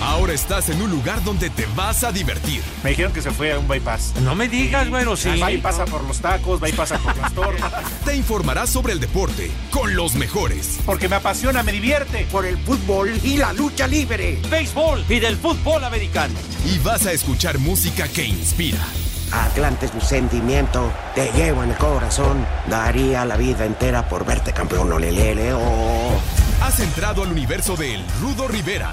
Ahora estás en un lugar donde te vas a divertir. Me dijeron que se fue a un bypass. No me digas, güero, sí. Va y pasa por los tacos, va y pasa por las tortas. Te informarás sobre el deporte con los mejores. Porque me apasiona, me divierte. Por el fútbol y la lucha libre. Béisbol y del fútbol americano. Y vas a escuchar música que inspira. Atlante es mi sentimiento, te llevo en el corazón. Daría la vida entera por verte campeón, olelele, oh. Has entrado al universo de El Rudo Rivera,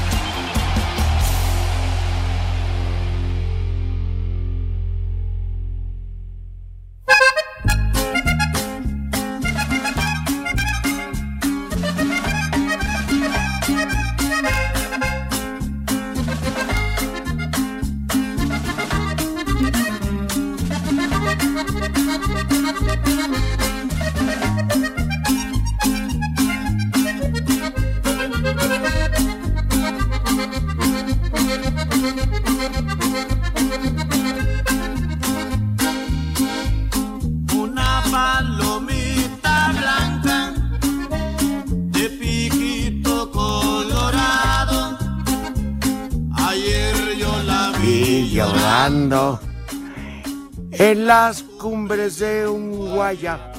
Las cumbres de un guaya.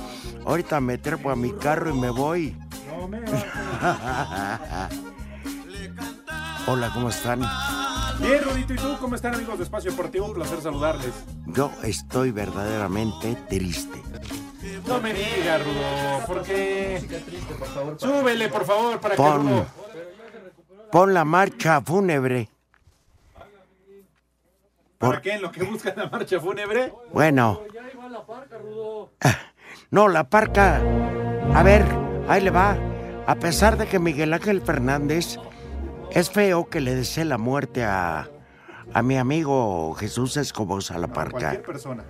Ahorita me trepo a mi carro y me voy. Hola, ¿cómo están? Bien, Rudito, ¿y tú cómo están, amigos de Espacio Deportivo? Un placer saludarles. Yo estoy verdaderamente triste. No me digas, Rudo, porque... Súbele, por favor, para que Rudo... Pon, pon la marcha fúnebre. ¿Para qué? ¿En lo que buscan la marcha fúnebre? Bueno. No, la parca. A ver, ahí le va. A pesar de que Miguel Ángel Fernández es feo que le desee la muerte a, a mi amigo Jesús Escobosa la parca. Cualquier persona.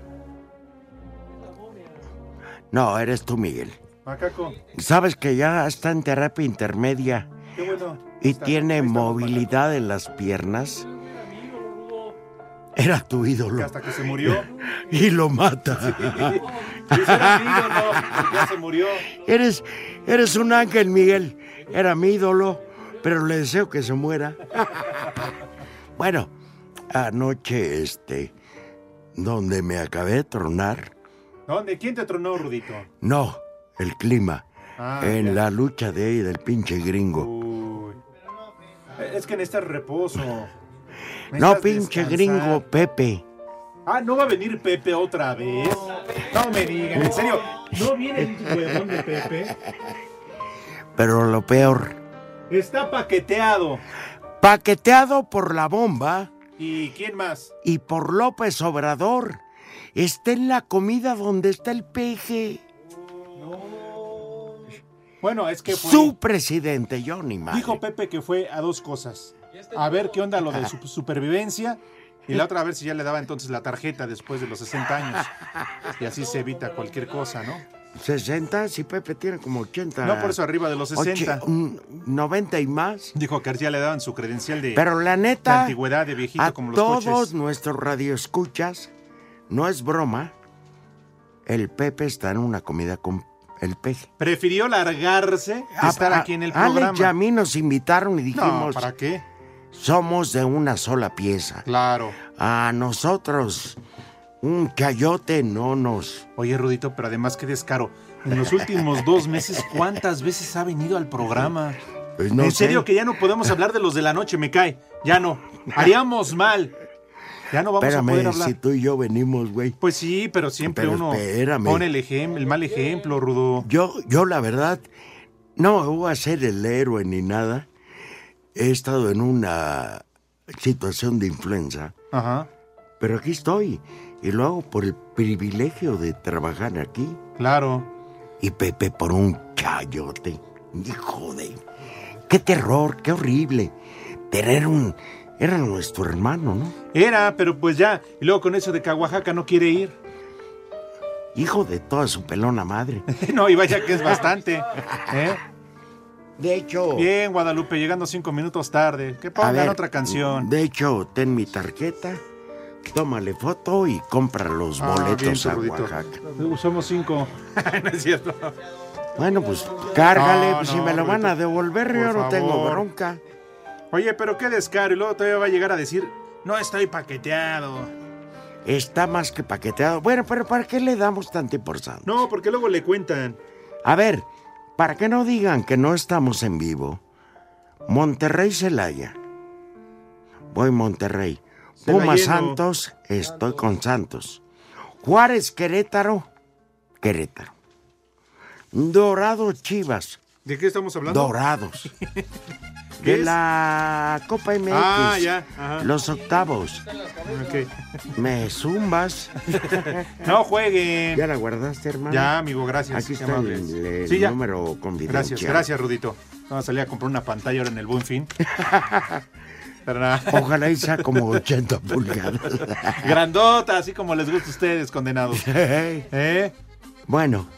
No, eres tú, Miguel. Macaco, Sabes que ya está en terapia intermedia qué bueno. y Está- tiene movilidad en las piernas. Era tu ídolo. que hasta que se murió. Y lo mata. Era mi ídolo, ya se murió. Eres, eres un ángel, Miguel. Era mi ídolo, pero le deseo que se muera. bueno, anoche, este, donde me acabé de tronar, ¿Dónde? ¿Quién te tronó, Rudito? no, el clima, Ah, en ya. la lucha de ahí del pinche gringo. Uy. Es que necesitas reposo. No, pinche descansar. gringo, Pepe. Ah, ¿no va a venir Pepe otra vez? No me digan, en serio. ¿No viene el huevón de Pepe? Pero lo peor, Está paqueteado. paqueteado por la bomba ¿Y quién más? y por López Obrador. Está en la comida donde está el peje. Bueno, es que fue... Su presidente, Johnny. Dijo Pepe que fue a dos cosas. A ver qué onda lo de su supervivencia. Y la otra a ver si ya le daba entonces la tarjeta después de los 60 años. Y así se evita cualquier cosa, ¿no? 60, si Pepe tiene como 80. No por eso arriba de los 60. oche- un 90 y más. Dijo que ya le daban su credencial de, Pero la de neta, antigüedad, de viejito a como los todos coches. nuestros radioescuchas, no es broma, el Pepe está en una comida con el peje. Prefirió largarse A- estar a- aquí en el Alex programa. y a mí nos invitaron y no, dijimos, ¿para qué? Somos de una sola pieza. Claro. A nosotros, un chayote no nos... Oye, Rudito, pero además qué descaro. En los últimos dos meses, ¿cuántas veces ha venido al programa? Pues no en sé. serio que ya no podemos hablar de los de la noche, me cae. Ya no. Haríamos mal. Ya no vamos a poder Espérame, hablar. si tú y yo venimos, güey. Pues sí, pero siempre Pero uno espérame. pone el, el mal ejemplo, Rudo. Yo, yo la verdad, no voy a ser el héroe ni nada. He estado en una situación de influenza, Ajá. pero aquí estoy. Y luego por el privilegio de trabajar aquí. Claro. Y Pepe por un chayote. Hijo de... Qué terror, qué horrible. Tener un... Era nuestro hermano, ¿no? Era, pero pues ya. Y luego con eso de que a Oaxaca no quiere ir. Hijo de toda su pelona madre. no, y vaya que es bastante. ¿eh? De hecho... Bien, Guadalupe, llegando cinco minutos tarde. Que pongan ver, otra canción. De hecho, ten mi tarjeta, tómale foto y compra los Ah, boletos bien, a Rudito. Oaxaca. Uh, Somos cinco. no es cierto. Bueno, pues cárgale, No, pues si no, me lo van a Rudito. devolver, yo no tengo bronca. Oye, pero qué descaro. Y luego todavía va a llegar a decir, no estoy paqueteado. Está más que paqueteado. Bueno, pero ¿para qué le damos tanta importancia? No, porque luego le cuentan. A ver, para que no digan que no estamos en vivo. Monterrey Celaya. Voy Monterrey. Puma. Santos, estoy con Santos. Juárez Querétaro, Querétaro. Dorado Chivas, ¿De qué estamos hablando? Dorados. ¿Qué De es? la Copa MX. Ah, ya. Ajá. Los octavos. Me zumbas. No jueguen. ¿Ya la guardaste, hermano? Ya, amigo, gracias. Aquí está el, el Sí, número confidencial. Gracias, gracias, Rudito. Vamos a salir a comprar una pantalla ahora en el Buen Fin. Ojalá y sea como 80 pulgadas. Grandota, así como les gusta a ustedes, condenados. ¿Eh? Bueno,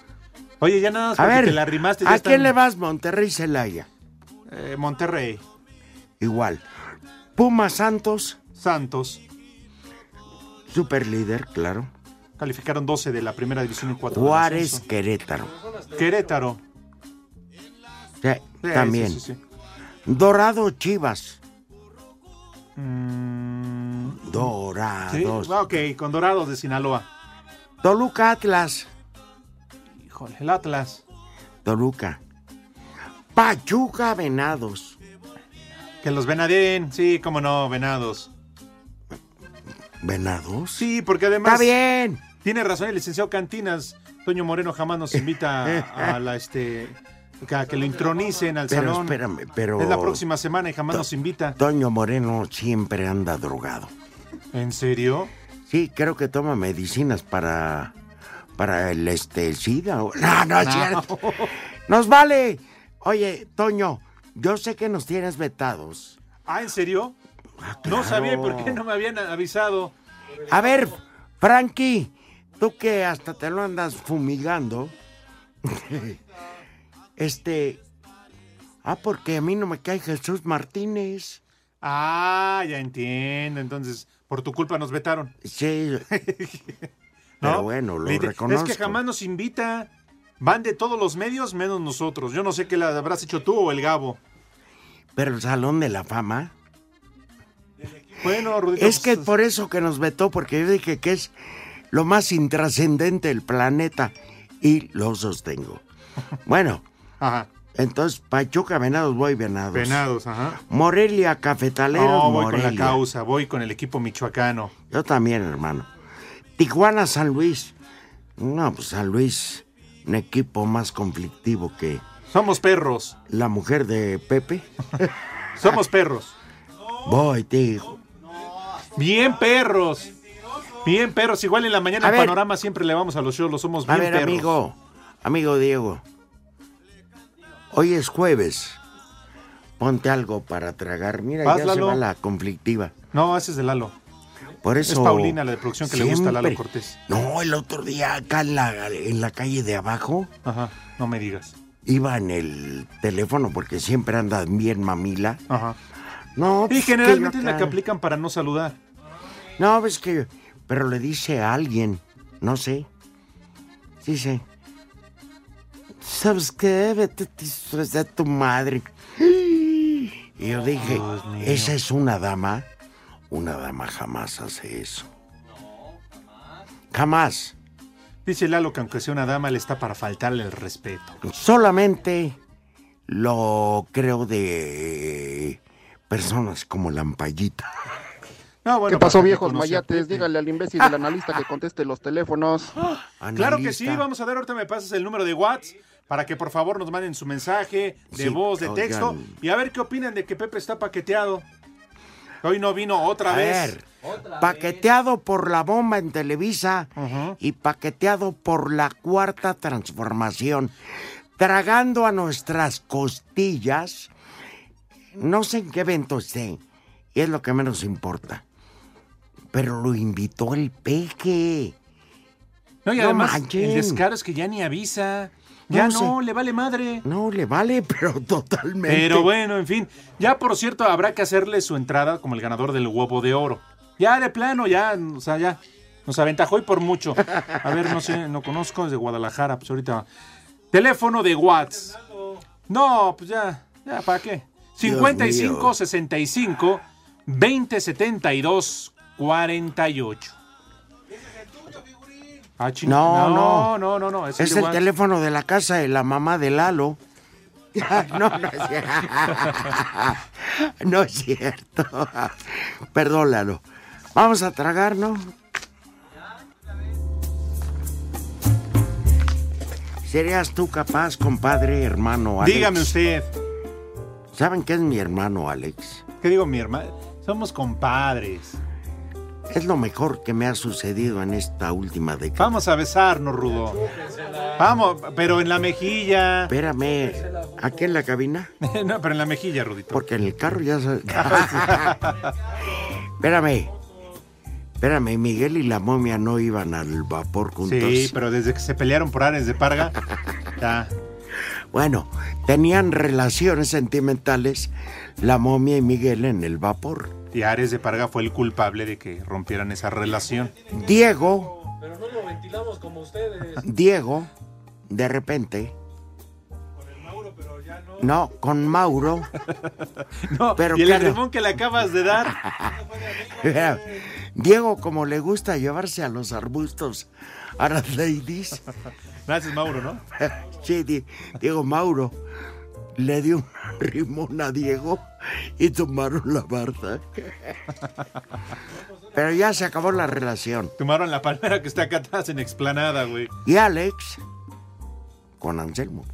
Oye, ya nada más a ver, te la arrimaste. ya ¿a están- quién le vas, Monterrey Celaya? Eh, Monterrey, Igual. Puma Santos, Santos. super líder, claro. Calificaron 12 de la primera división y 4 Juárez, Querétaro. Querétaro. Sí, Sí, también. sí, sí, sí. Dorado Chivas. Mm, sí, Dorados. ah, ok, con Dorados de Sinaloa. Toluca Atlas. Híjole, el Atlas. Toluca. Pachuca Venados. Que los Venadien, sí, cómo no, Venados. ¿Venados? Sí, porque además. Está bien. Tiene razón el licenciado Cantinas. Toño Moreno jamás nos invita a, la este. que- A que lo intronicen al Pero salón. espérame, pero. Es la próxima semana y jamás nos invita. Toño Moreno siempre anda drogado. ¿En serio? Sí, creo que toma medicinas para. Para el este SIDA. o- No, no es No. cierto. Nos vale. Oye, Toño, yo sé que nos tienes vetados. Ah, ¿en serio? No claro. sabía por qué no me habían avisado. A ver, Frankie, tú que hasta te lo andas fumigando. este. Ah, porque a mí no me cae Jesús Martínez. Ah, ya entiendo. Entonces, por tu culpa nos vetaron. Sí. ¿no? Pero bueno, lo reconozco. Es que jamás nos invita. Van de todos los medios menos nosotros. Yo no sé qué la habrás hecho tú o el Gabo. Pero el Salón de la Fama. Bueno, Rudito. Es que pues, por eso que nos vetó, porque yo dije que es lo más intrascendente del planeta. Y lo sostengo. Bueno, Ajá. entonces Pachuca Venados, voy Venados. Venados, ajá. Morelia Cafetaleros, No, voy Morelia. con la causa, voy con el equipo michoacano. Yo también, hermano. Tijuana, San Luis. No, pues San Luis, un equipo más conflictivo que Somos perros. la mujer de Pepe. Somos perros. Voy, tío. Bien perros. Bien perros. Igual en la mañana ver. Panorama siempre le vamos a los shows. Los somos A bien ver, perros. amigo, amigo Diego. Hoy es jueves. Ponte algo para tragar. Mira, ya se Lalo. va la conflictiva. No, ese es de Lalo. Por eso. Es Paulina, la de producción, que le gusta a Lalo Cortés. No, el otro día acá en la, en la calle de abajo Ajá. No me digas. iba en el teléfono porque siempre anda bien mamila. Ajá. No, Y pues, generalmente es la que aplican para no saludar. No, ves que. Pero le dice a alguien, no sé. Dice. ¿Sabes qué? Vete de tu madre. Y yo dije, esa es una dama. Una dama jamás hace eso. Jamás. Dice Lalo que aunque sea una dama, le está para faltarle el respeto. Solamente lo creo de personas como Lampayita. No, bueno, ¿Qué pasó, que viejos mayates? Dígale al imbécil del analista que conteste los teléfonos. Claro que sí, vamos a ver, ahorita me pasas el número de WhatsApp para que por favor nos manden su mensaje de Sí, voz, de texto oigan. y a ver qué opinan de que Pepe está paqueteado. Hoy no vino otra A vez. ver, paqueteado por la bomba en Televisa y paqueteado por la cuarta transformación, tragando a nuestras costillas. No sé en qué evento esté, y es lo que menos importa. Pero lo invitó el peque. No, y No además, manchen. el descaro es que ya ni avisa. Ya No no, sé. le vale madre. No, le vale, pero totalmente. Pero bueno, en fin. Ya, por cierto, habrá que hacerle su entrada como el ganador del huevo de oro. Ya, de plano, ya, o sea, ya. Nos aventajó y por mucho. A ver, no sé, no conozco, es de Guadalajara, pues ahorita. Teléfono de Watts. No, pues ya, ya, ¿para qué? 55 mío. 65 20 72 48. Ah, No, no, no. no, no, no, Es el teléfono de la casa de la mamá de Lalo. no, no es cierto. No es cierto. Perdón, Lalo. Vamos a tragar, ¿no? ¿Serías tú capaz, compadre, hermano Alex? Dígame usted. ¿Saben qué es mi hermano Alex? ¿Qué digo, mi hermano? Somos compadres. Es lo mejor que me ha sucedido en esta última década. Vamos a besarnos, Rudo. Vamos, pero en la mejilla. Espérame, ¿aquí en la cabina? no, pero en la mejilla, Rudito. Porque en el carro ya se... Espérame. Espérame, Miguel y la momia no iban al vapor juntos. Sí, pero desde que se pelearon por Ares de Parga, ya. Bueno, tenían relaciones sentimentales la momia y Miguel en el vapor. Y Ares de Parga fue el culpable de que rompieran esa relación. Diego, Pero no lo ventilamos como ustedes. Diego, de repente... No, con Mauro. No, Pero y el claro. que le acabas de dar. Diego, como le gusta llevarse a los arbustos a las ladies. Gracias, Mauro, ¿no? Sí, Di- Diego Mauro le dio un rimón a Diego y tomaron la barda. Pero ya se acabó la relación. Tomaron la palmera que está acá atrás en explanada, güey. Y Alex con Anselmo.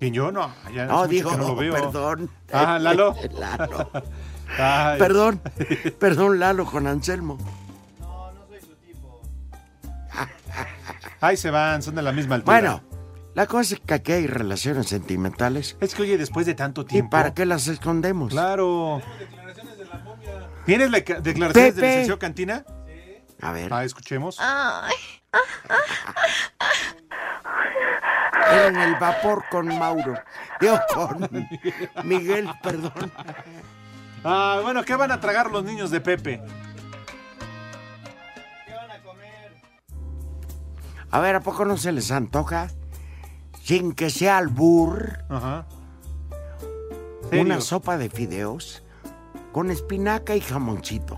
Y yo no, ya No, digo, no lo veo. perdón. Ah, Lalo. Lalo. Ay. Perdón, perdón, Lalo con Anselmo. Ahí se van, son de la misma altura. Bueno, la cosa es que aquí hay relaciones sentimentales. Es que, oye, después de tanto ¿Y tiempo. para qué las escondemos? Claro. ¿Tienes la ca- declaraciones del licenciado Cantina? A ver, Ah, escuchemos. era en el vapor con Mauro. Digo, con Miguel, perdón. Ah, bueno, ¿qué van a tragar los niños de Pepe? A ver, ¿a poco no se les antoja? Sin que sea albur, Ajá. una sopa de fideos con espinaca y jamoncito.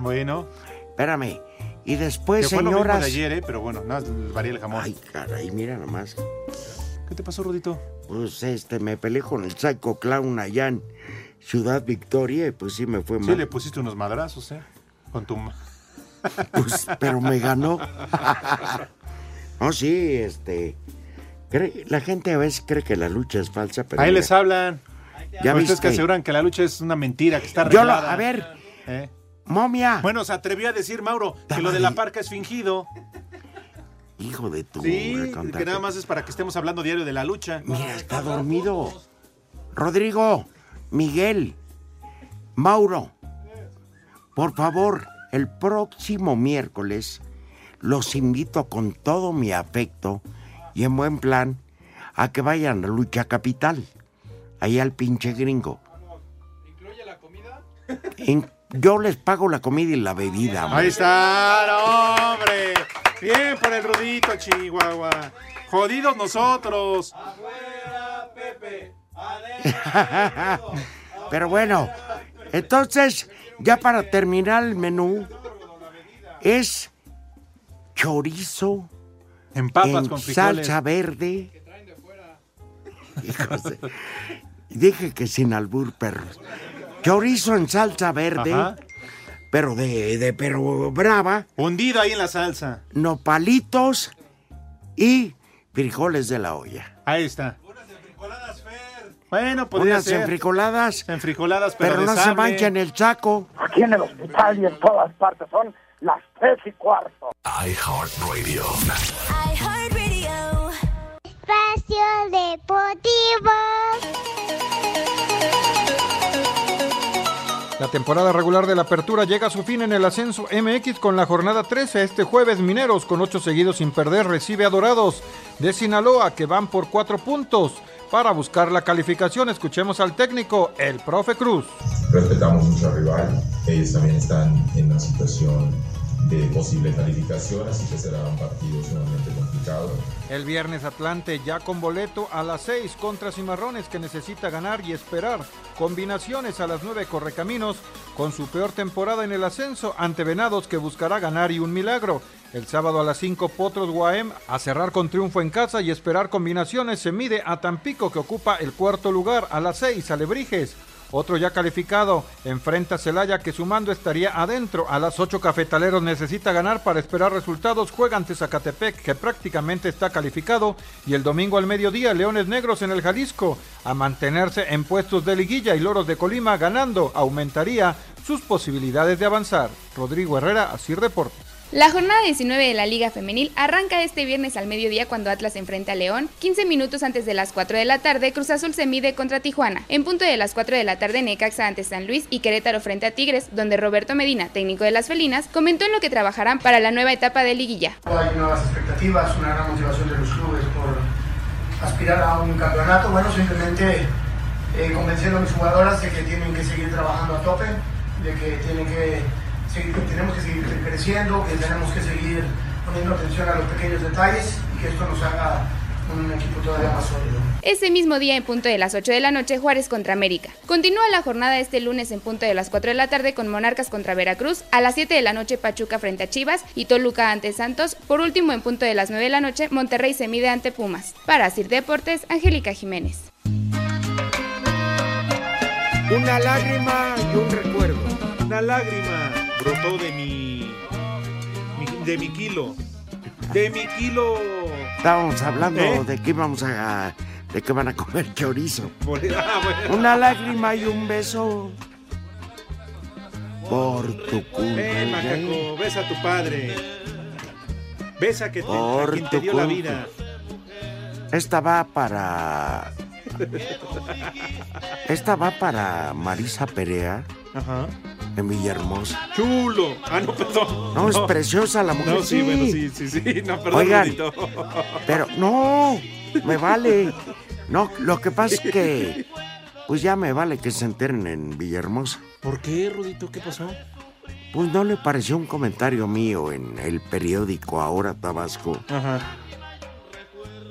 Bueno, Espérame. Y que después, fue lo mismo señoras. de ayer, ¿eh? Pero bueno, nada, varía el jamón. Ay, caray, mira nomás. ¿Qué te pasó, Rudito? Pues este, me peleé con el Psycho Clown allá en Ciudad Victoria y pues sí me fue Sí, mal. le pusiste unos madrazos, ¿eh? Con tu... Pues, pero me ganó. No, sí, este. La gente a veces cree que la lucha es falsa, pero. Ahí mira, les hablan. Ya Ustedes que aseguran que la lucha es una mentira, que está Yo lo, arreglada. a ver, ¿Eh? momia. Bueno, se atrevió a decir, Mauro, que lo de la parca es fingido. Hijo de tu. Sí, que nada más es para que estemos hablando diario de la lucha. Mira, está dormido. Rodrigo, Miguel, Mauro, por favor, el próximo miércoles los invito con todo mi afecto y en buen plan a que vayan a Lucha Capital, allá al pinche gringo. ¿Incluye la comida? yo les pago la comida y la bebida. hombre. Ahí está, no, hombre. Bien por el Rudito, Chihuahua. Jodidos nosotros. Pero bueno, entonces, ya para terminar el menú, es chorizo En papas en con frijoles. salsa verde. Hijos de- Dije que sin albur, perros. Chorizo en salsa verde, Ajá. pero de, de pero brava, Hundido ahí en la salsa. nopalitos y frijoles de la olla. Ahí está. Bueno, podría Unas ser. enfrijoladas. Enfrijoladas, pero, Pero no de se sable. manchen el saco. Aquí en el hospital y en todas partes son las tres y cuarto. iHeartRadio. Espacio Deportivo. La temporada regular de la apertura llega a su fin en el ascenso MX con la jornada 13. Este jueves Mineros con ocho seguidos sin perder recibe a Dorados de Sinaloa que van por cuatro puntos. Para buscar la calificación escuchemos al técnico, el profe Cruz. respetamos mucho al rival. Ellos también están en una situación de posible calificación, así que será un partido sumamente complicado. El viernes Atlante ya con boleto a las 6 contra Cimarrones que necesita ganar y esperar. Combinaciones a las 9 Correcaminos con su peor temporada en el ascenso ante Venados que buscará ganar y un milagro. El sábado a las 5 Potros Guaem a cerrar con triunfo en casa y esperar combinaciones se mide a Tampico que ocupa el cuarto lugar a las 6 Alebrijes. Otro ya calificado enfrenta a Celaya que sumando estaría adentro. A las 8 Cafetaleros necesita ganar para esperar resultados. Juega ante Zacatepec que prácticamente está calificado. Y el domingo al mediodía Leones Negros en el Jalisco a mantenerse en puestos de liguilla y Loros de Colima ganando aumentaría sus posibilidades de avanzar. Rodrigo Herrera, así reporta. La jornada 19 de la Liga Femenil arranca este viernes al mediodía cuando Atlas enfrenta a León. 15 minutos antes de las 4 de la tarde, Cruz Azul se mide contra Tijuana. En punto de las 4 de la tarde, Necaxa ante San Luis y Querétaro frente a Tigres, donde Roberto Medina, técnico de las felinas, comentó en lo que trabajarán para la nueva etapa de liguilla. Hay nuevas expectativas, una gran motivación de los clubes por aspirar a un campeonato. Bueno, simplemente eh, a mis jugadoras de que tienen que seguir trabajando a tope, de que tienen que tenemos que seguir creciendo, que tenemos que seguir poniendo atención a los pequeños detalles y que esto nos haga un equipo todavía más sólido. Ese mismo día en punto de las 8 de la noche, Juárez contra América. Continúa la jornada este lunes en punto de las 4 de la tarde con Monarcas contra Veracruz, a las 7 de la noche Pachuca frente a Chivas y Toluca ante Santos. Por último, en punto de las 9 de la noche, Monterrey se mide ante Pumas. Para Sir Deportes, Angélica Jiménez. Una lágrima y un recuerdo. Una lágrima brotó de mi, mi- de mi kilo. De mi kilo. Estábamos hablando ¿Eh? de que íbamos a. de que van a comer chorizo. Ah, bueno. Una lágrima y un beso. Por tu culpa. Ven, macaco, besa a tu padre. Besa que te, a quien te dio la vida. Esta va para. Esta va para Marisa Perea. Ajá. En Villahermosa. Chulo. Ah, no, perdón. No, es preciosa la mujer. No, sí, bueno, sí, sí, sí. No, perdón, Oigan, Rudito. Pero no, me vale. No, lo que pasa es que. Pues ya me vale que se enteren en Villahermosa. ¿Por qué, Rudito? ¿Qué pasó? Pues no le pareció un comentario mío en el periódico Ahora Tabasco. Ajá.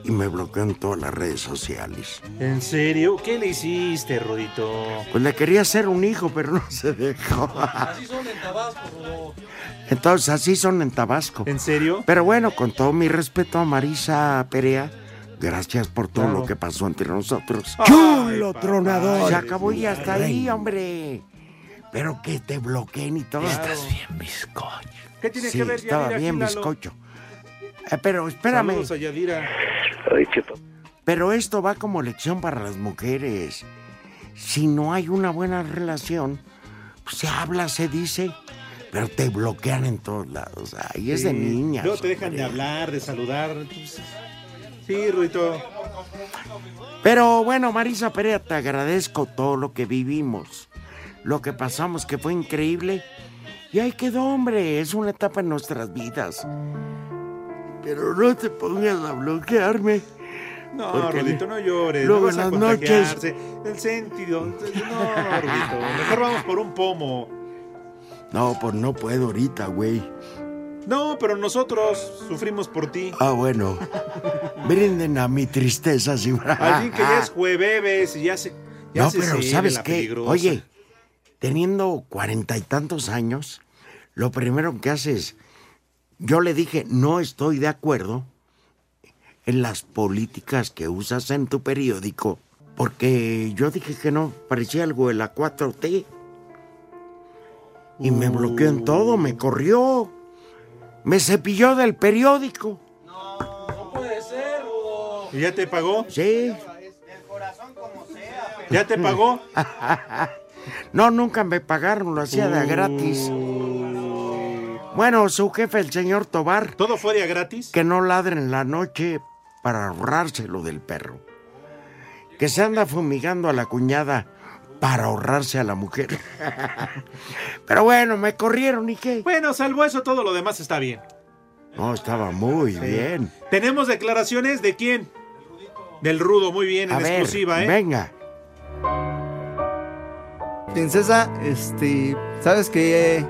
Y me bloqueó en todas las redes sociales. ¿En serio? ¿Qué le hiciste, Rudito? Pues le quería hacer un hijo, pero no se dejó. Así son en Tabasco. Entonces así son en Tabasco. ¿En serio? Pero bueno, con todo mi respeto a Marisa Perea, gracias por todo Claro. lo que pasó entre nosotros. Ay, ¡Chulo papá, tronador! Se acabó y hasta ahí, reina. hombre. Pero que te bloqueen y todo. Estás bien, bizcocho. ¿Qué tiene Sí, que ver estaba bien, bizcocho. Eh, pero espérame. Saludos a Yadira. Pero esto va como lección para las mujeres. Si no hay una buena relación, pues se habla, se dice, pero te bloquean en todos lados. Ay, es de niñas. Luego te dejan de hablar, de saludar. Sí, Rudito. Pero bueno, Marisa Perea, te agradezco todo lo que vivimos, lo que pasamos, que fue increíble. Y ahí quedó, hombre, es una etapa en nuestras vidas. Pero no te pongas a bloquearme. No, Porque Rudito, no llores. luego no vas en a las noches-. El sentido. No, Rudito. Mejor vamos por un pomo. No, pues no puedo ahorita, güey. No, pero nosotros sufrimos por ti. Ah, bueno. Brinden a mi tristeza, si Al fin que ya es jueves y ya se. Ya No, se pero ¿sabes qué? peligrosa. Oye, teniendo cuarenta y tantos años, lo primero que haces, yo le dije, no estoy de acuerdo en las políticas que usas en tu periódico, porque yo dije que no parecía algo de la 4T. Y me bloqueó en todo, me corrió, me cepilló del periódico. No puede ser, Rudo. ¿Y ya te pagó? Sí. ¿Ya te pagó? no, nunca me pagaron, lo hacía de gratis. Bueno, su jefe, el señor Tobar. ¿Todo fue de a gratis? Que no ladre en la noche para ahorrárselo del perro. Que se anda fumigando a la cuñada para ahorrarse a la mujer. Pero bueno, me corrieron y qué. Bueno, salvo eso, todo lo demás está bien. No, estaba muy Sí. bien. ¿Tenemos declaraciones de quién? Del rudo, muy bien, en ver, exclusiva, ¿eh? venga. Princesa, este, sabes que,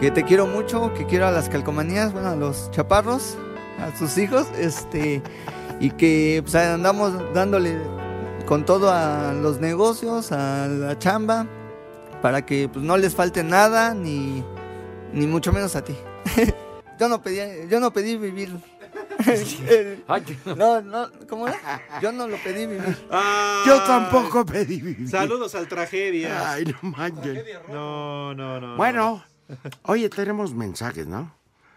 que te quiero mucho, que quiero a las calcomanías, bueno, a los chaparros, a sus hijos, este, y que pues, andamos dándole con todo a los negocios, a la chamba, para que pues, no les falte nada, ni, ni mucho menos a ti. yo no pedí, yo no pedí vivir. no, no, ¿cómo era? Yo no lo pedí vivir. Yo tampoco pedí vivir. Saludos al tragedia. Ay, no manches. No, no, no. Bueno, oye, tenemos mensajes, ¿no?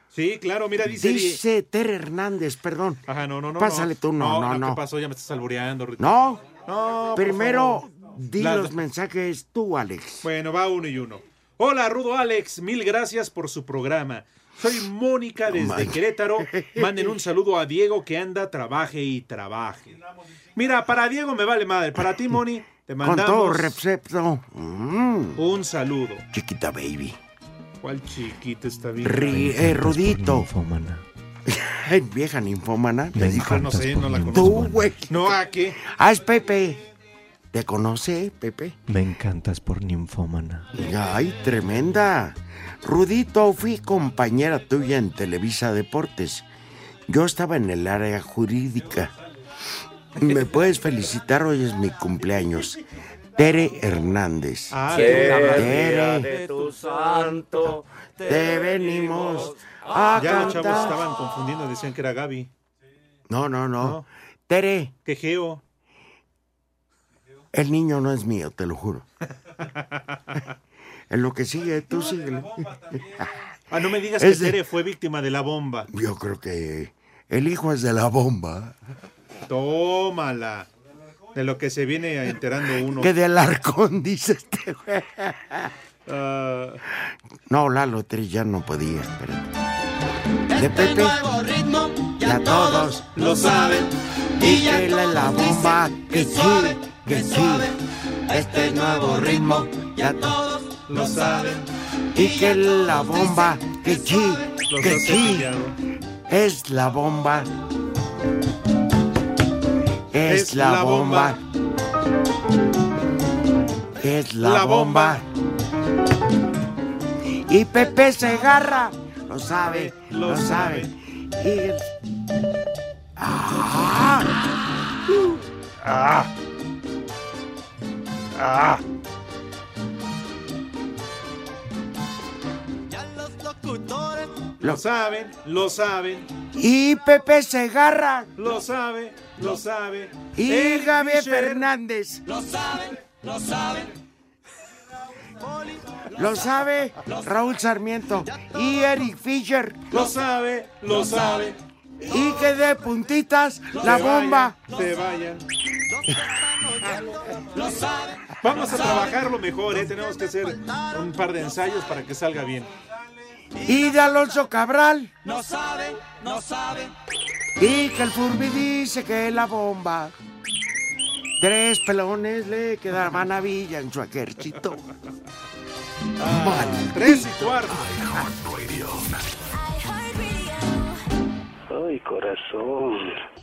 Sí, claro, mira, dice. Dice Tere Hernández, perdón. Ajá, no, no, no. Pásale tú, no, no, no. ¿Qué pasó? Ya me estás albureando. No. No, Primero, di los mensajes tú, Alex. Bueno, va uno y uno. Hola, Rudo Alex, mil gracias por su programa. Soy Mónica desde Man. Querétaro. Manden un saludo a Diego que anda, trabaje y trabaje. Mira, para Diego me vale madre. Para ti, Moni, te Con mandamos todo recepto. Mm, un saludo. chiquita baby. ¿Cuál chiquito está bien? Ri- eh, Rudito. Ay, vieja ninfómana. te dijo. No sé, no la conozco. Tú, güey. No, ¿a qué? Ah, es Pepe. ¿Te conoce, Pepe? Me encantas por ninfómana. Ay, tremenda. Rudito, fui compañera tuya en Televisa Deportes. Yo estaba en el área jurídica. Me puedes felicitar, hoy es mi cumpleaños. Tere Hernández. Ah, Tere, de tu santo te venimos a Ya los chavos estaban confundiendo, decían que era Gaby. No, no, no. No. Tere, Que Geo. el niño no es mío, te lo juro. En lo que sigue, tú síguele. Ah, no me digas Es que de- Tere fue víctima de la bomba. Yo creo que el hijo es de la bomba. Tómala. De lo que se viene enterando uno. Que del arcón, dice este güey. Ah, No, Lalo Tri ya no podía, espérate. De Este Pepe, nuevo ritmo ya todos lo saben. Y que la, la bomba, que sí, que sí. Este nuevo ritmo, ya todos lo saben. Y que la bomba, que sí, que sí. Es la bomba. Es, Es la, la bomba. Es la, La bomba. Y Pepe se agarra. Lo sabe, lo, Lo sabe. sabe. Y... ¡Ah! Ah. Ah. Lo saben, lo saben, Y Pepe se agarra. lo sabe, lo sabe. Y Gaby Fernández. Lo saben, lo saben. Lo sabe Raúl Sarmiento. Y Eric Fisher. Lo sabe, lo sabe. Y que de puntitas la bomba. se vayan. Lo saben. Vamos a trabajarlo mejor, ¿eh? Tenemos que hacer un par de ensayos para que salga bien. Y de Alonso Cabral. No saben, no saben. Y que el Furby dice que la bomba. Tres pelones le quedaban a Villa en su ejército. Tres y cuarto. Ay, corazón.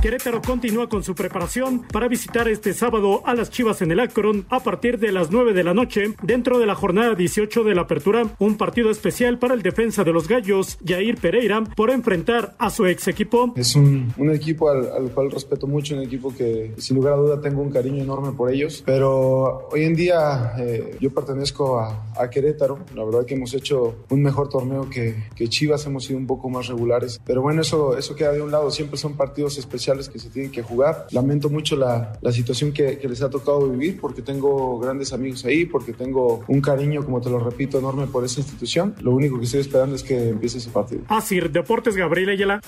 Querétaro continúa con su preparación para visitar este sábado a las Chivas en el Akron a partir de las 9 de la noche dentro de la jornada 18 de la apertura, un partido especial para el defensa de los Gallos, Jair Pereira, por enfrentar a su ex equipo. Es un, un equipo al, al cual respeto mucho, un equipo que sin lugar a duda tengo un cariño enorme por ellos, pero hoy en día eh, yo pertenezco a, a Querétaro, la verdad que hemos hecho un mejor torneo que, que Chivas, hemos sido un poco más regulares, pero bueno, eso, eso queda de un lado, siempre son partidos especiales que se tienen que jugar, lamento mucho la, la situación que, que les ha tocado vivir porque tengo grandes amigos ahí, porque tengo un cariño, como te lo repito, enorme por esa institución, lo único que estoy esperando es que empiece ese partido. Asir Deportes Gabriel Ayala.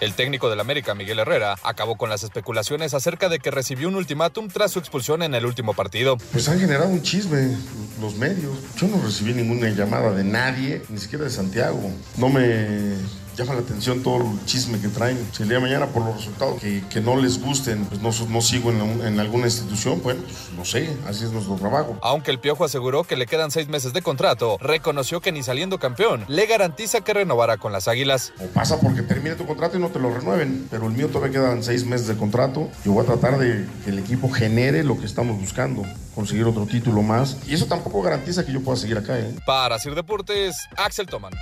El técnico del América, Miguel Herrera, acabó con las especulaciones acerca de que recibió un ultimátum tras su expulsión en el último partido. Pues han generado un chisme los medios. Yo no recibí ninguna llamada de nadie, ni siquiera de Santiago. No me llama la atención todo el chisme que traen. Si el día de mañana por los resultados que, que no les gusten, pues no, no sigo en, en, alguna institución, bueno, pues no sé, así es nuestro trabajo. Aunque el Piojo aseguró que le quedan seis meses de contrato, reconoció que ni saliendo campeón le garantiza que renovará con las Águilas. O pasa porque termine tu contrato y no te lo renueven, pero el mío todavía quedan seis meses de contrato. Yo voy a tratar de que el equipo genere lo que estamos buscando, conseguir otro título más. Y eso tampoco garantiza que yo pueda seguir acá. ¿eh? Para Sir Deportes, Axel Toman.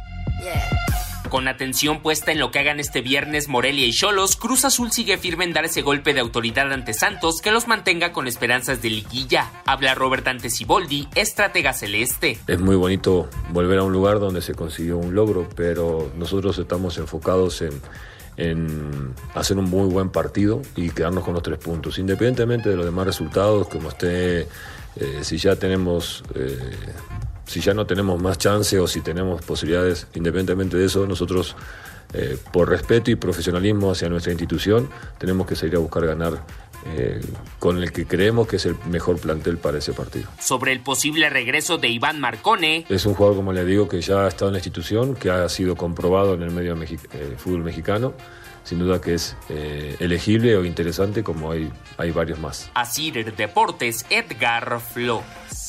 Con atención puesta en lo que hagan este viernes Morelia y Cholos, Cruz Azul sigue firme en dar ese golpe de autoridad ante Santos que los mantenga con esperanzas de liguilla. Habla Robert Antesiboldi, estratega celeste. Es muy bonito volver a un lugar donde se consiguió un logro, pero nosotros estamos enfocados en, en hacer un muy buen partido y quedarnos con los tres puntos, independientemente de los demás resultados, como esté, eh, si ya tenemos... Eh, si ya no tenemos más chance o si tenemos posibilidades, independientemente de eso, nosotros, eh, por respeto y profesionalismo hacia nuestra institución, tenemos que salir a buscar ganar eh, con el que creemos que es el mejor plantel para ese partido. Sobre el posible regreso de Iván Marcone. Es un jugador, como le digo, que ya ha estado en la institución, que ha sido comprobado en el medio mexi eh, fútbol mexicano. Sin duda que es eh, elegible o interesante, como hay, hay varios más. Así Deportes, Edgar Flores.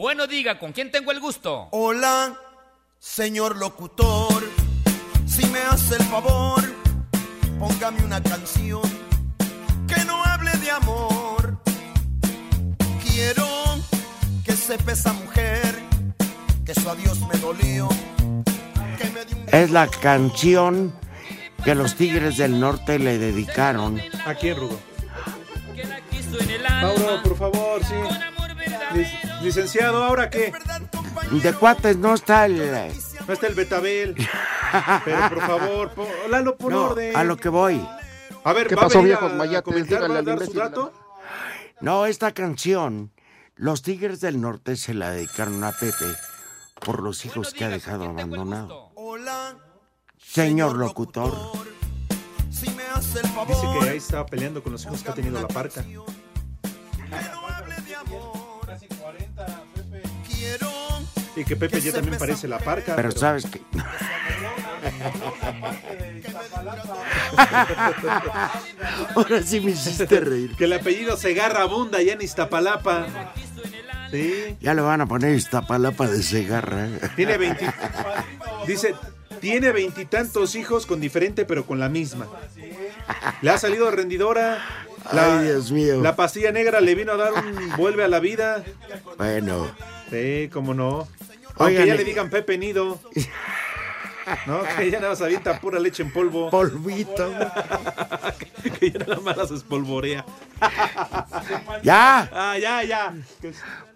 Bueno, diga, ¿con quién tengo el gusto? Hola, señor locutor. Si me hace el favor, póngame una canción que no hable de amor. Quiero que sepa esa mujer que su adiós me dolió. Que me un... Es la canción que los Tigres del Norte le dedicaron. ¿A quién, Rudo? Mauro, por favor. Licenciado, ¿ahora qué? De cuates no está el. No está el Betabel. Pero por favor, po, Lalo, por no, orden. A lo que voy. A ver, ¿qué ¿va pasó, mayates? comentar, va a al dar su imbécil. dato? No, esta canción, los Tigres del Norte se la dedicaron a Pepe por los hijos que ha dejado abandonado. Señor locutor. Dice que ahí estaba peleando con los hijos que ha tenido la parca. Y que Pepe ya también parece la parca. Pero sabes que. Ahora sí me hiciste reír. Que el apellido Segarra abunda ya en Iztapalapa. Sí. Ya le van a poner Iztapalapa de Segarra. ¿eh? Tiene 20. Dice, tiene veintitantos hijos con diferente pero con la misma. Le ha salido rendidora. La, Ay, Dios mío. La pastilla negra le vino a dar un vuelve a la vida. Bueno. Sí, cómo no. Aunque Oigan, ya eh. le digan Pepe Nido. No, que ya nada más avienta pura leche en polvo. Polvito. que ya nada más las espolvorea. ¡Ya! Ah, ya, ya.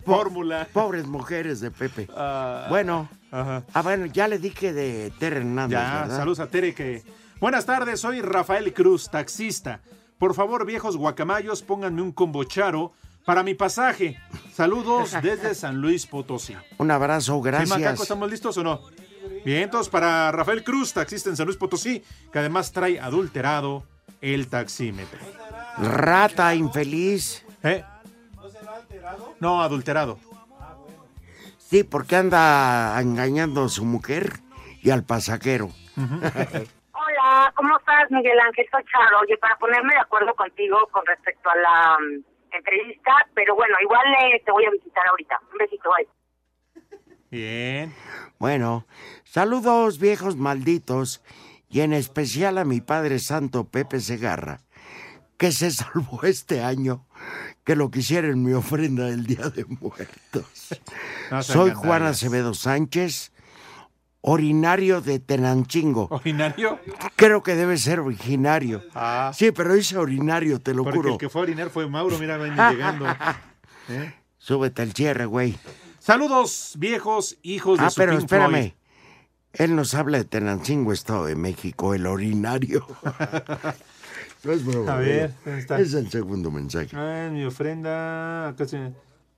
Fórmula. Pobres mujeres de Pepe. Ah, bueno. Ajá. Ah, bueno, ya le dije de Tere Hernández, Ya, ¿verdad? saludos a Tere que... Buenas tardes, soy Rafael Cruz, taxista. Por favor, viejos guacamayos, pónganme un combocharo para mi pasaje. Saludos desde San Luis Potosí. Un abrazo, ¿Sí, Macaco, gracias. ¿Estamos listos o no? Bien, entonces para Rafael Cruz, taxista en San Luis Potosí, que además trae adulterado el taxímetro. Rata infeliz. ¿Eh? No, adulterado. Sí, porque anda engañando a su mujer y al pasajero. Hola, ¿cómo estás, Miguel Ángel? Soy Charo. Oye, para ponerme de acuerdo contigo con respecto a la mm, entrevista, pero bueno, igual eh, te voy a visitar ahorita. Un besito, bye. Bien. Bueno, saludos viejos malditos y en especial a mi Padre Santo Pepe Segarra, que se salvó este año que lo quisiera en mi ofrenda del Día de Muertos. No Soy. Juan Acevedo Sánchez, originario de Tenanchingo. ¿Originario? Creo que debe ser originario. Ah. Sí, pero dice originario, te lo Porque juro. el que fue a orinar fue Mauro, mira, ven llegando. ¿Eh? Súbete al cierre, güey. Saludos, viejos hijos de Ah, su pero Pink espérame. Floyd. Él nos habla de Tenancingo, Estado de México, el orinario. no es broma. A ver. ¿dónde está? Es el segundo mensaje. Ah, mi ofrenda. Acá se-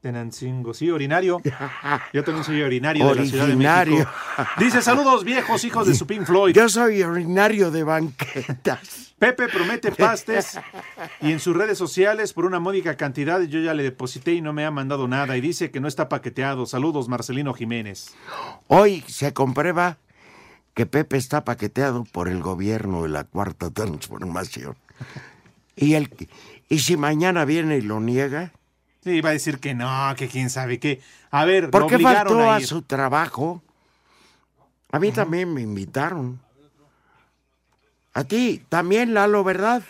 Tenancingo, sí, orinario. Yo también soy orinario de la Ciudad de Originario. México. Dice, saludos viejos hijos de su Pink Floyd. Yo soy originario de banquetas. Pepe promete pastes y en sus redes sociales por una módica cantidad yo ya le deposité y no me ha mandado nada y dice que no está paqueteado. Saludos, Marcelino Jiménez. Hoy se comprueba que Pepe está paqueteado por el gobierno de la cuarta transformación. Y, el, y si mañana viene y lo niega, Sí, va a decir que no, que quién sabe qué. A ver, ¿por lo qué faltó a su trabajo? A mí también me invitaron. A ti también, Lalo, ¿verdad?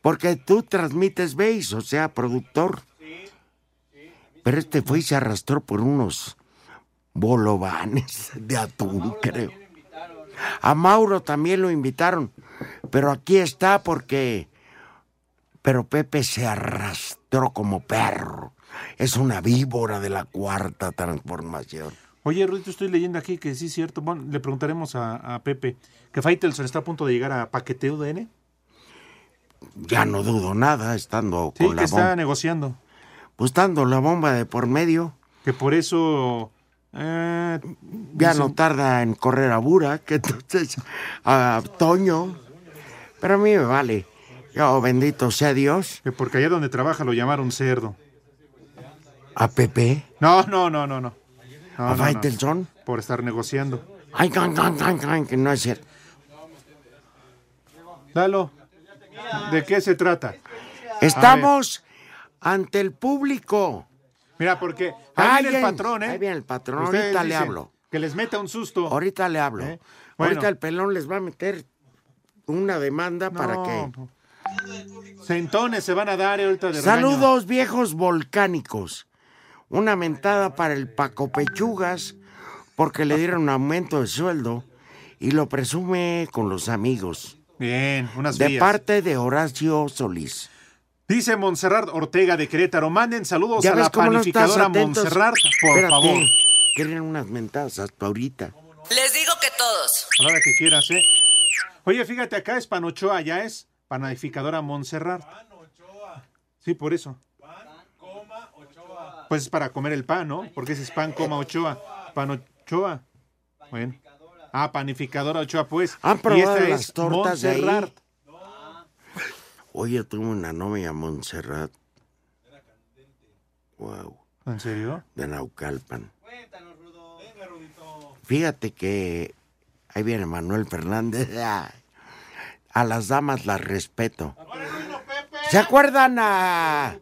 Porque tú transmites base, o sea, productor. Pero este fue y se arrastró por unos bolovanes de atún, creo. A Mauro también lo invitaron, pero aquí está porque... Pero Pepe se arrastró como perro. Es una víbora de la cuarta transformación. Oye, Rudito, estoy leyendo aquí que sí es cierto. Bueno, le preguntaremos a, a Pepe que Faitelson está a punto de llegar a paqueteo de N. Ya no dudo nada, estando Sí, con que la está bomba. negociando. Pues dando la bomba de por medio. Que por eso... eh, Ya no tarda en correr a Bura, que entonces a Toño. Pero a mí me vale. Yo, bendito sea Dios. Que porque allá donde trabaja lo llamaron cerdo. ¿A Pepe? No, no, no, no, no. No, ¿A no? Por estar negociando. Ay, can, can, can, can, que no es cierto. Lalo, ¿de qué se trata? Estamos ante el público. Mira, porque ahí viene el patrón, ¿eh? Ahí viene el patrón. Ustedes Ahorita le hablo. Que les meta un susto. Ahorita le hablo. ¿Eh? Bueno. Ahorita el pelón les va a meter una demanda para que... Centones se van a dar eh, ahorita de regaño. Saludos viejos volcánicos. Una mentada para el Paco Pechugas porque le dieron un aumento de sueldo y lo presume con los amigos. Bien, unas De vías. parte de Horacio Solís. Dice Montserrat Ortega de Querétaro. Manden saludos ¿Ya a la no panificadora atentos? Montserrat, por Espérate, favor. Quieren unas mentadas hasta ahorita. Les digo que todos. A la hora que quieras, ¿eh? Oye, fíjate, acá es Panochoa, ya es panificadora Montserrat. Sí, por eso. Pues es para comer el pan, ¿no? Porque ese es pan, coma, ochoa. Panochoa. Bueno. Ah, panificadora Ochoa, pues. ¿Han Y probado esta las es tortas de ahí? Oye, tuve una novia Montserrat. Wow. ¿En serio? De Naucalpan. Fíjate que ahí viene Manuel Fernández. A las damas las respeto. ¿Se acuerdan a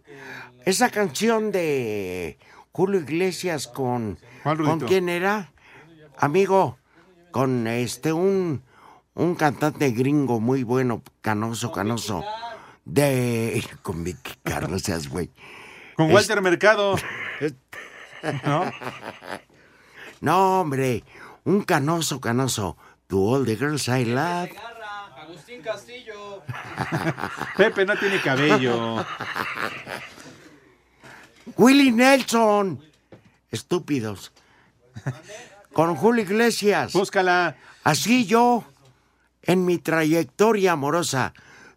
esa canción de Julio Iglesias con ¿Cuál, con quién era? Amigo, con este un un cantante gringo muy bueno, canoso, canoso. De con Vicky Carlos, seas güey. Con Es- Walter Mercado. ¿No? No, hombre, un canoso, canoso. To all the girls I love. Agustín Castillo. Pepe no tiene cabello. Willie Nelson. Estúpidos. Con Julio Iglesias. Búscala. Así yo, en mi trayectoria amorosa.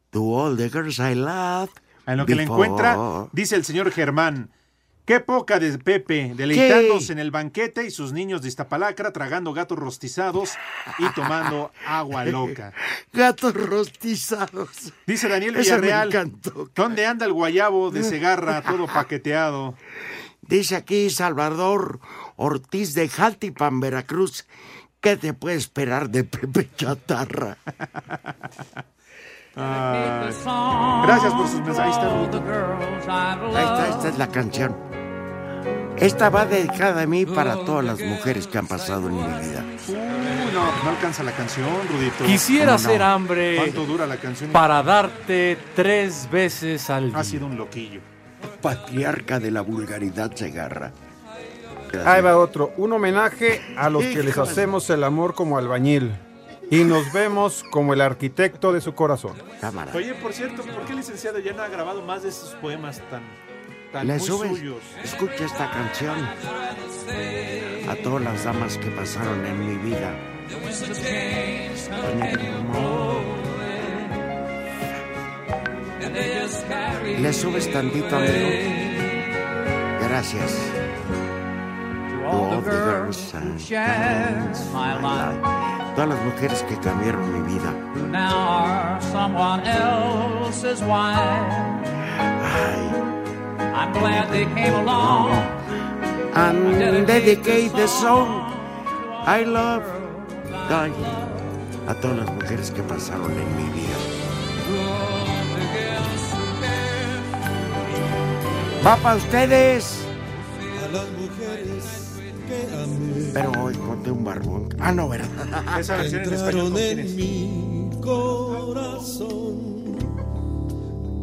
To all the girls I love. En lo que le encuentra, dice el señor Germán. Qué poca de Pepe, deleitándose en el banquete y sus niños de Iztapalacra tragando gatos rostizados y tomando agua loca. Gatos rostizados. Dice Daniel Ese me Villarreal. encantó. ¿Dónde anda el guayabo de Segarra, todo paqueteado? Dice aquí Salvador Ortiz de Jaltipan, Veracruz. ¿Qué te puede esperar de Pepe Chatarra? Gracias por sus mensajes. Ahí está. Ahí está, esta es la canción. Esta va dedicada a mí para todas las mujeres que han pasado en mi vida. Uy, no, no alcanza la canción, Rudito. Quisiera ¿Cómo no? hacer hambre ¿Cuánto dura la canción? para darte tres veces al día. Ha sido un loquillo. Patriarca de la vulgaridad Segarra. Ahí va otro, un homenaje a los que les hacemos el amor como albañil y nos vemos como el arquitecto de su corazón. Cámara. Oye, por cierto, ¿por qué el licenciado ya no ha grabado más de esos poemas tan, tan Le muy subes, suyos? escucha esta canción a todas las damas que pasaron en mi vida. Le subes tantito, amigo. gracias. To all the girls and my life. Todas las mujeres que cambiaron mi vida. who now are someone else's wife. I'm glad they came along. And dedicate the song I love God a todas las mujeres que pasaron en mi vida. Va para ustedes. A las mujeres. Pero hoy conté un barbón. Ah, no, ¿verdad? Esa versión en español, ¿con quién es? mi corazón.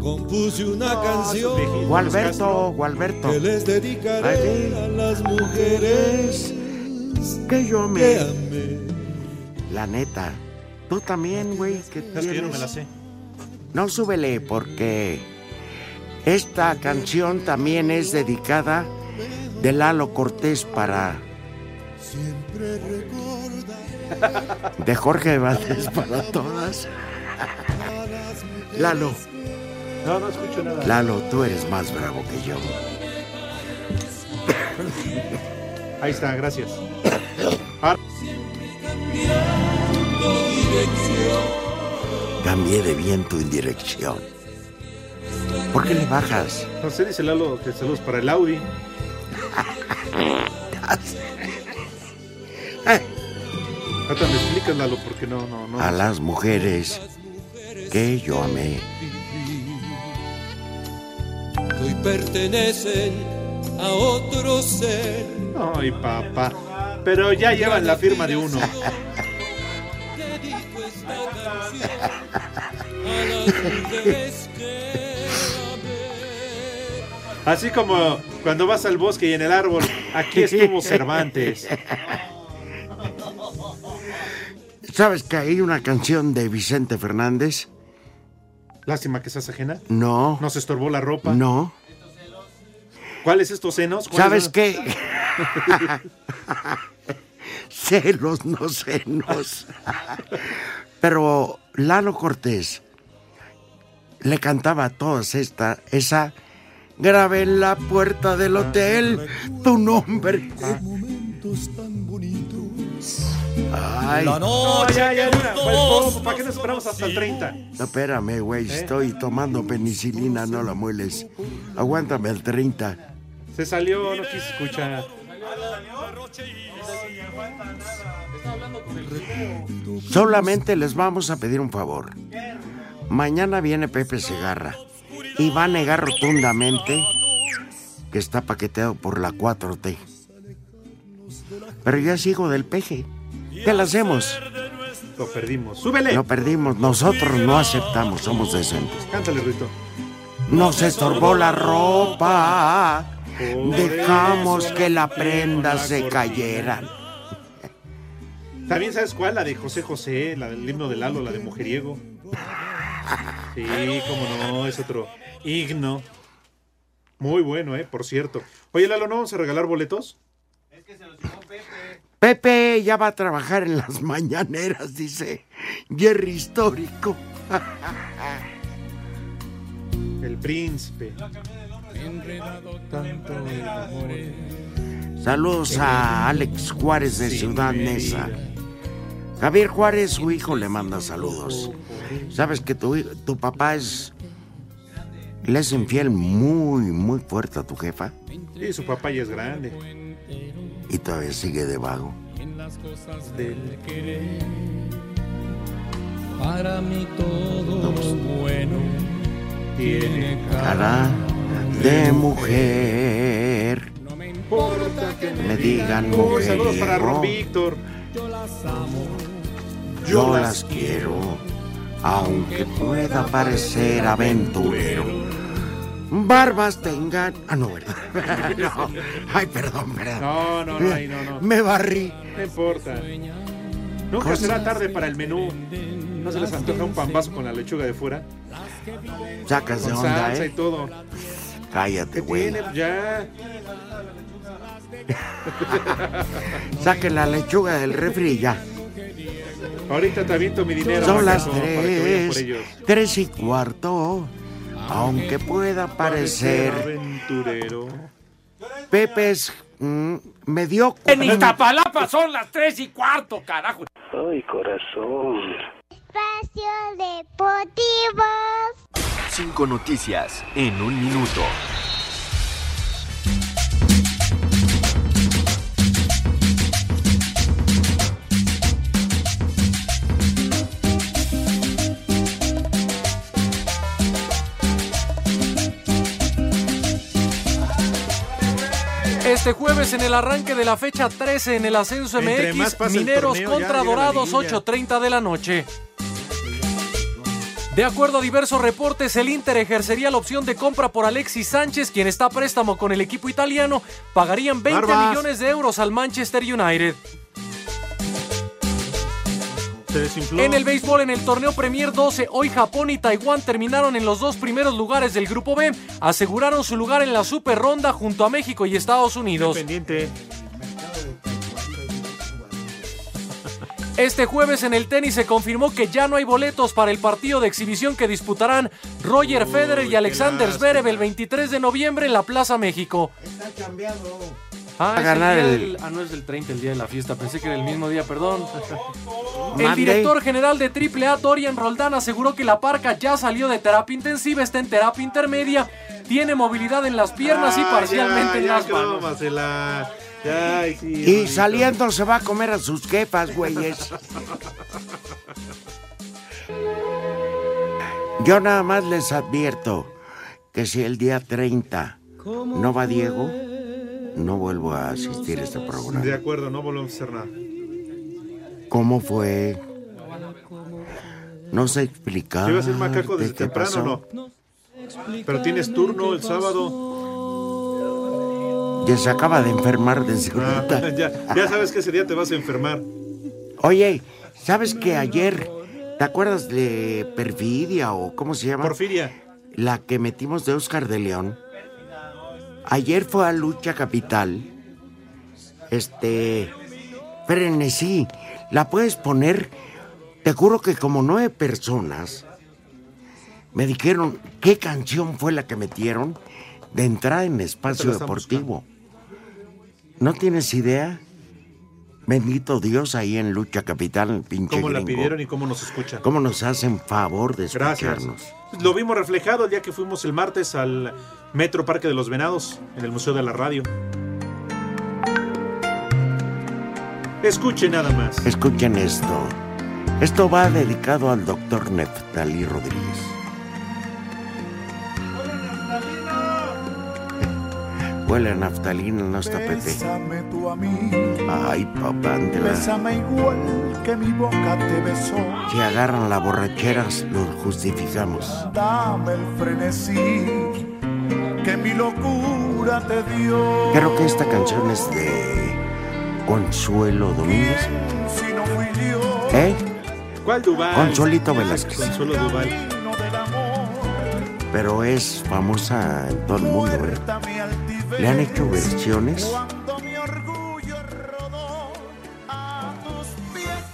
Compuse una Ah, canción. Gualberto, Gualberto. Que les dedicaré Ay, a las mujeres que yo me. que amé. La neta. Tú también, güey. que Es que yo no me la tienes? sé. No, súbele porque esta canción también es dedicada de Lalo Cortés para Siempre recordaré de Jorge Valdés para todas. Lalo, No, no escucho nada. Lalo, tú eres más bravo que yo. Ahí está, gracias. Ah, Cambié de viento en dirección. ¿Por qué le bajas? no sé, dice Lalo que saludos para el Audi. Ahorita me explicas, Lalo, porque no, no, no. A las mujeres que yo amé. Hoy pertenecen a otro ser. Ay, papá. Pero ya llevan la firma de uno. Dedico esta canción a las mujeres que Así como cuando vas al bosque y en el árbol, aquí estuvo Cervantes. ¿Sabes que hay una canción de Vicente Fernández? Lástima que seas ajena. No. ¿No se estorbó la ropa? No. ¿Cuáles estos senos? ¿Cuáles ¿Sabes qué? celos, no celos. Pero Lalo Cortés le cantaba a todas esta, esa grabé en la puerta del hotel tu nombre. momentos tan bonitos. Ay. La No, noche ya, ya, mira, los pues. ¿para qué nos esperamos hasta el 30? No, espérame, güey, ¿Eh? estoy tomando penicilina, no la mueles. Aguántame el 30. Se salió, no quise escuchar. Solamente les vamos a pedir un favor. Mañana viene Pepe Segarra y va a negar rotundamente que está paqueteado por la 4T. Pero ya es hijo del peje. ¿Qué le hacemos? Lo perdimos. ¡Súbele! Lo perdimos. Nosotros no aceptamos, somos decentes. Cántale, Rito. Nos estorbó la ropa. Dejamos que la prenda se cayera. También sabes cuál, la de José José, la del himno de Lalo, la de Mujeriego. Sí, cómo no, es otro himno. Muy bueno, eh, por cierto. Oye, Lalo, ¿no vamos a regalar boletos? Pepe ya va a trabajar en las mañaneras, dice Jerry Histórico. El príncipe. Tanto el amor. Saludos a Alex Juárez de Ciudad Neza. Javier Juárez, su hijo, le manda saludos. Sabes que tu, tu papá es. Le es infiel muy, muy fuerte a tu jefa Sí, su papá ya es grande. y todavía sigue de vago. En las cosas Del querer. Para mí todo lo bueno tiene Cara de mujer. importa que Me digan Uy, saludos para. Ron Víctor. yo las amo. Yo las quiero, aunque pueda parecer aventurero. Barbas tengan. Ah, no, ¿verdad? No. Ay, perdón, perdón. No, no, no, no, no. Me barrí. No importa. Nunca Cosa- será tarde para el menú. ¿No se les antoja un pambazo con la lechuga de fuera? Sacas de onda, salsa y ¿eh? todo. Cállate, güey. Ya. Saque la lechuga del refri y ya. Ahorita te aviento mi dinero. Son las tres. Tres y cuarto. Aunque pueda parecer aventurero. Pepe es mm, mediocre. En Iztapalapa son las tres y cuarto, carajo. Ay, corazón. Espacio Deportivo. Cinco noticias en un minuto. Este jueves en el arranque de la fecha 13 en el ascenso MX, Mineros ya contra Dorados liguilla. 8.30 de la noche. De acuerdo a diversos reportes, el Inter ejercería la opción de compra por Alexis Sánchez, quien está a préstamo con el equipo italiano. Pagarían 20 Barbas. millones de euros al Manchester United. Se desinfló. En el béisbol, en el torneo Premier 12, hoy Japón y Taiwán terminaron en los dos primeros lugares del Grupo B. Aseguraron su lugar en la Super Ronda junto a México y Estados Unidos. Pendiente. Este jueves en el tenis se confirmó que ya no hay boletos para el partido de exhibición que disputarán Roger Federer y Alexander Zverev el 23 de noviembre en la Plaza México. Está cambiado. Ah, a ganar el día el- del- ah, no es el 30, el día de la fiesta. Pensé que era el mismo día, perdón. El director general de AAA, Dorian Roldán, aseguró que la parca ya salió de terapia intensiva, está en terapia intermedia, tiene movilidad en las piernas y Ah, parcialmente ya, en las quedó, manos. Marcela. Ya, ay, sí, Y saliendo se va a comer a sus jefas, güeyes. Yo nada más les advierto que si el día 30 no va Diego, no vuelvo a asistir a este programa. De acuerdo, no volvemos a hacer nada. ¿Cómo fue? No sé explicar. ¿Te iba a ser macaco desde temprano o no? Pero tienes turno el sábado. Ya se acaba de enfermar desde Ah, ya, ya sabes que ese día te vas a enfermar. Oye, ¿sabes que ayer, ¿te acuerdas de Perfidia o cómo se llama? Porfiria. La que metimos de Oscar de León. Ayer fue a Lucha Capital. Este. Frenesí. La puedes poner. Te juro que como nueve personas me dijeron qué canción fue la que metieron de entrada en espacio deportivo. ¿No tienes idea? Bendito Dios ahí en Lucha Capital, pinche ¿Cómo la pidieron y cómo nos escuchan? ¿Cómo nos hacen favor de Gracias. escucharnos? Lo vimos reflejado el día que fuimos el martes al Metro Parque de los Venados, en el Museo de la Radio. Escuche nada más. Escuchen esto. Esto va dedicado al doctor Neftalí Rodríguez. Huele a naftalina, tú a mí, Ay, papá, bésame igual que mi boca te besó. Si agarran la borrachera, lo justificamos. Dame el frenesí que mi locura te dio. Creo que esta canción es de Consuelo Domínguez. Si no fui yo, ¿Eh? ¿Cuál Duval? Consuelito Velázquez. Consuelo Duval. Pero es famosa en todo el mundo, ¿eh? Le han hecho versiones.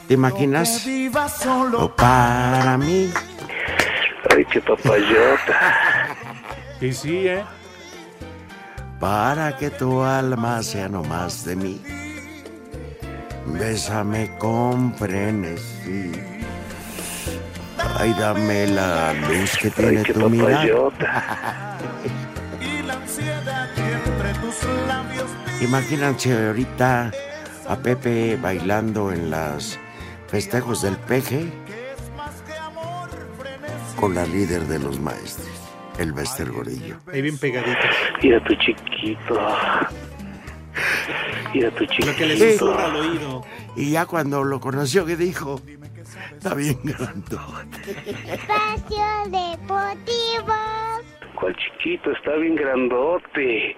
¿Te imaginas? viva solo. O para mí. Ay, qué papayota. Y sí, ¿eh? Para que tu alma sea no más de mí. Bésame con frenesí. Ay, dame la luz que tiene qué tu mirada. Imagínense ahorita a Pepe bailando en las festejos del peje con la líder de los maestros, el Bester Gordillo. Ahí bien. Mira tu chiquito. Mira tu chiquito. Lo que le susurra al oído. Y ya cuando lo conoció, que dijo? Está bien grandote. Espacio Deportivo. ¿Cuál chiquito? Está bien grandote.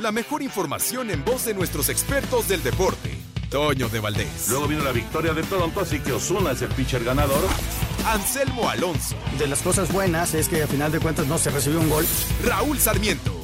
La mejor información en voz de nuestros expertos del deporte. Toño de Valdés. Luego vino la victoria de Toronto, así que Osuna es el pitcher ganador. Anselmo Alonso. De las cosas buenas es que a final de cuentas no se recibió un gol. Raúl Sarmiento.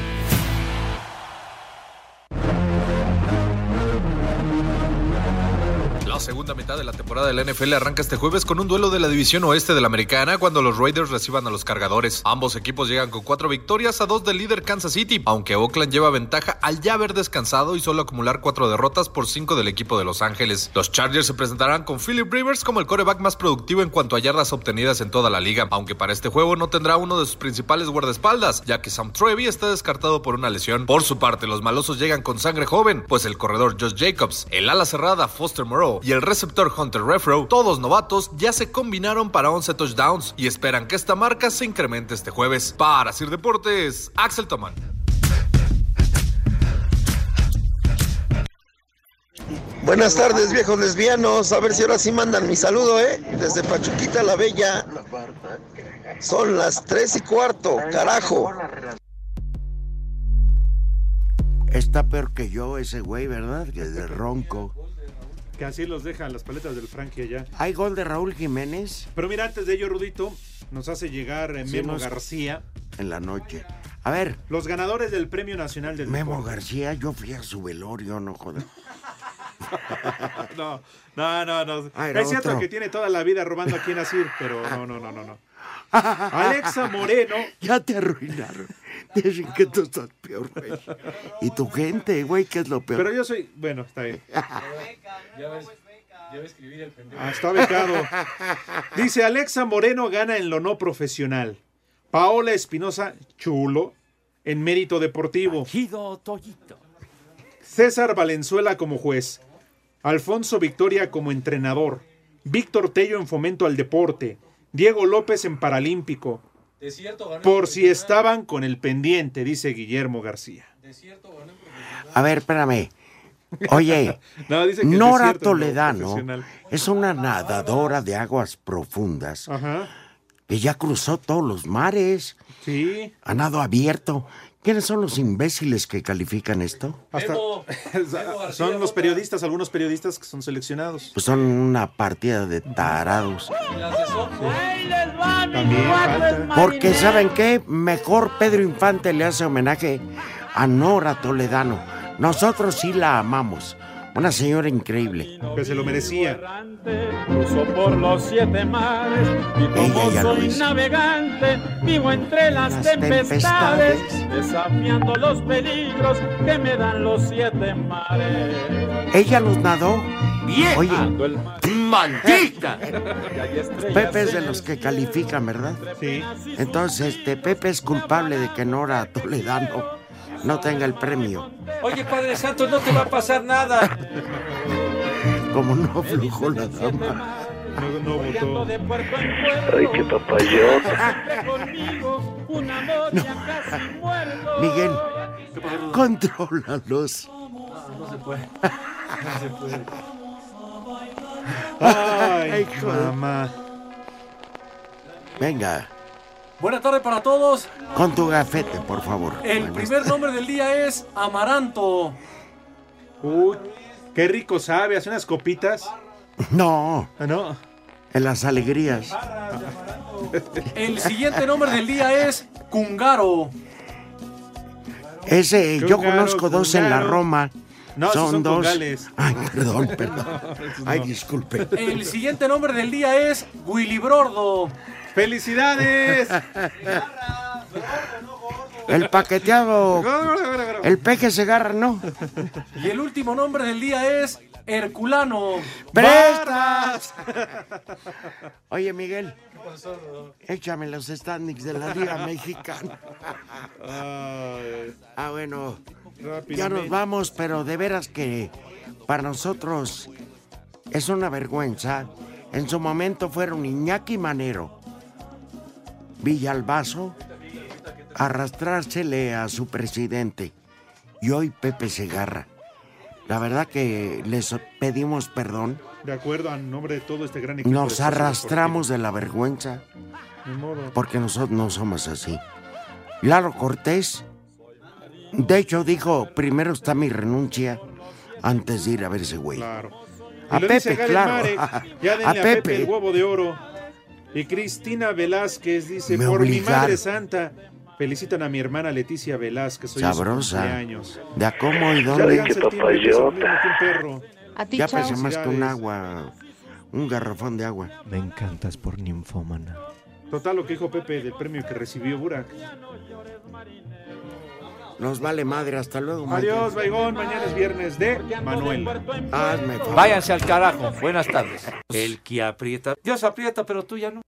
Segunda mitad de la temporada de la NFL arranca este jueves con un duelo de la división oeste de la americana cuando los Raiders reciban a los cargadores. Ambos equipos llegan con cuatro victorias a dos del líder Kansas City, aunque Oakland lleva ventaja al ya haber descansado y solo acumular cuatro derrotas por cinco del equipo de Los Ángeles. Los Chargers se presentarán con Philip Rivers como el coreback más productivo en cuanto a yardas obtenidas en toda la liga, aunque para este juego no tendrá uno de sus principales guardaespaldas, ya que Sam Trevi está descartado por una lesión. Por su parte, los malosos llegan con sangre joven, pues el corredor Josh Jacobs, el ala cerrada Foster Moreau y el receptor Hunter Refro, todos novatos, ya se combinaron para 11 touchdowns y esperan que esta marca se incremente este jueves. Para Sir Deportes, Axel Toman. Buenas tardes, viejos lesbianos. A ver si ahora sí mandan mi saludo, ¿eh? Desde Pachuquita la Bella. Son las tres y cuarto, carajo. Está peor que yo ese güey, ¿verdad? Que de ronco. Que así los dejan las paletas del Frankie allá. ¿Hay gol de Raúl Jiménez? Pero mira, antes de ello, Rudito, nos hace llegar eh, Memo nos- García. En la noche. A ver, Los ganadores del Premio Nacional del Memo Deporte. García, yo fui a su velorio, no joder. no, no, no, no. Ah, es cierto otro. que tiene toda la vida robando aquí en Asir, pero no, no, no, no, no. Alexa Moreno. Ya te arruinaron. Dicen que tú estás peor, güey. Y tu gente, güey, que es lo peor. Pero yo soy. Bueno, está bien. Ya ves, ya ves escribir el pendejo. Ah, está becado. Dice Alexa Moreno gana en lo no profesional. Paola Espinosa, chulo, en mérito deportivo. César Valenzuela como juez. Alfonso Victoria como entrenador. Víctor Tello en fomento al deporte. Diego López en paralímpico. Por si estaban con el pendiente, dice Guillermo García. A ver, espérame. Oye, No, dice que el Nora desierto no Toledano profesional. es una nadadora de aguas profundas Ajá. que ya cruzó todos los mares. Sí. Ha nado abierto. ¿Quiénes son los imbéciles que califican esto? Hasta- son los periodistas, algunos periodistas que son seleccionados. Pues son una partida de tarados. También falta. Porque ¿saben qué? Mejor Pedro Infante le hace homenaje a Nora Toledano. Nosotros sí la amamos. Una señora increíble. Que se lo merecía. Cruzo por los siete mares y como soy navegante, vivo entre las, Las tempestades, tempestades. desafiando los peligros que me dan los siete mares. Ella los nadó. Bien. Oye, ¡Maldita! Pepe es de los que califican, ¿verdad? Sí. Entonces, este Pepe es culpable de que Nora Toledano no tenga el premio. Oye, Padre Santo, no te va a pasar nada. Como no aflujó la dama. No, no votó. Ay, qué papayota. Miguel, contrólalos. No se puede. No se puede. Ay, de- mamá. Venga, Buena tarde para todos. con tu gafete, por favor. El Buenas primer nombre del día es Amaranto. Uy, qué rico sabe. Hace unas copitas. No, Ah, No. en las alegrías. El siguiente nombre del día es Cungaro. Ese, yo Cungaro, conozco dos en la. Roma. No, son son dos. congales. Ay, perdón, perdón. Ay, disculpe. El siguiente nombre del día es Willy Brordo. ¡Felicidades! El paqueteado. El peje se agarra, ¿no? Y el último nombre del día es Herculano. ¡Prestas! Oye, Miguel, échame los standings de la Liga Mexicana. Ay, Ah, bueno, ya nos vamos, pero de veras que para nosotros es una vergüenza. En su momento fueron Iñaki Manero, Villalbazo, arrastrársele a su presidente y hoy Pepe Segarra. La verdad que les pedimos perdón. De acuerdo, a nombre de todo este gran equipo. Nos arrastramos de la vergüenza modo. porque nosotros no somos así. Lalo Cortés, de hecho, dijo: primero está mi renuncia antes de ir a ver ese güey. Claro. A Pepe, claro. Ya denle A a, Pepe. Pepe. el huevo de oro. Y Cristina Velázquez dice, Me por mi obligaron. madre santa, felicitan a mi hermana Leticia Velázquez. Su Sabrosa. cumpleaños. ¿De a cómo y dónde? un perro. A ti, Ya pesa más que un agua, un garrafón de agua. Me encantas por ninfómana. Total, lo que dijo Pepe del premio que recibió Burak. Nos vale madre, hasta luego. Adiós, Baigón. Mañana es viernes de Manuel. Hazme favor. Váyanse al carajo. Buenas tardes. El que aprieta. Dios aprieta, pero tú ya no.